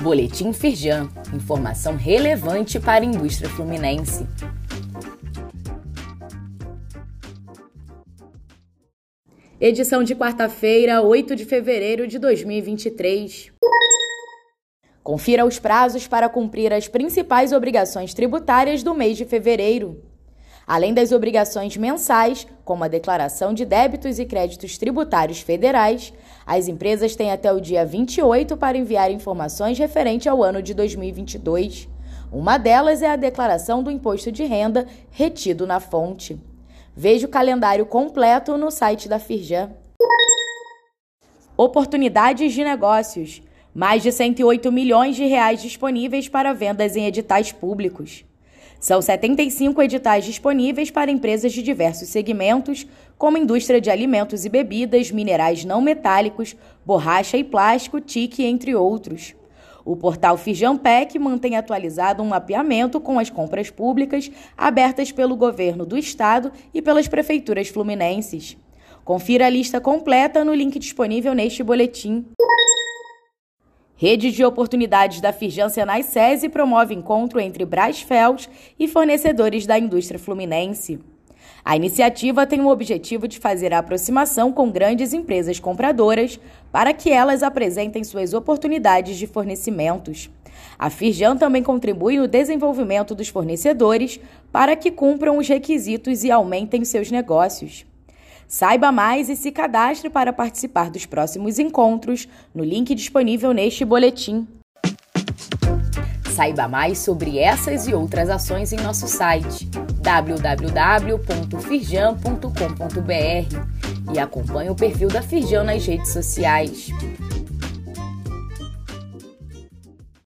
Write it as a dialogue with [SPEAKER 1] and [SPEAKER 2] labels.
[SPEAKER 1] Boletim Firjan, informação relevante para a indústria fluminense. Edição de quarta-feira, 8 de fevereiro de 2023. Confira os prazos para cumprir as principais obrigações tributárias do mês de fevereiro. Além das obrigações mensais, como a declaração de débitos e créditos tributários federais, as empresas têm até o dia 28 para enviar informações referentes ao ano de 2022. Uma delas é a declaração do imposto de renda retido na fonte. Veja o calendário completo no site da Firjan. Oportunidades de negócios. Mais de 108 milhões de reais disponíveis para vendas em editais públicos. São 75 editais disponíveis para empresas de diversos segmentos, como indústria de alimentos e bebidas, minerais não metálicos, borracha e plástico, TIC, entre outros. O portal Fijampec mantém atualizado um mapeamento com as compras públicas abertas pelo governo do estado e pelas prefeituras fluminenses. Confira a lista completa no link disponível neste boletim. Rede de oportunidades da Firjan Senai SESI promove encontro entre Brasfels e fornecedores da indústria fluminense. A iniciativa tem o objetivo de fazer a aproximação com grandes empresas compradoras para que elas apresentem suas oportunidades de fornecimentos. A Firjan também contribui no desenvolvimento dos fornecedores para que cumpram os requisitos e aumentem seus negócios. Saiba mais e se cadastre para participar dos próximos encontros no link disponível neste boletim. Saiba mais sobre essas e outras ações em nosso site www.firjan.com.br e acompanhe o perfil da Firjan nas redes sociais.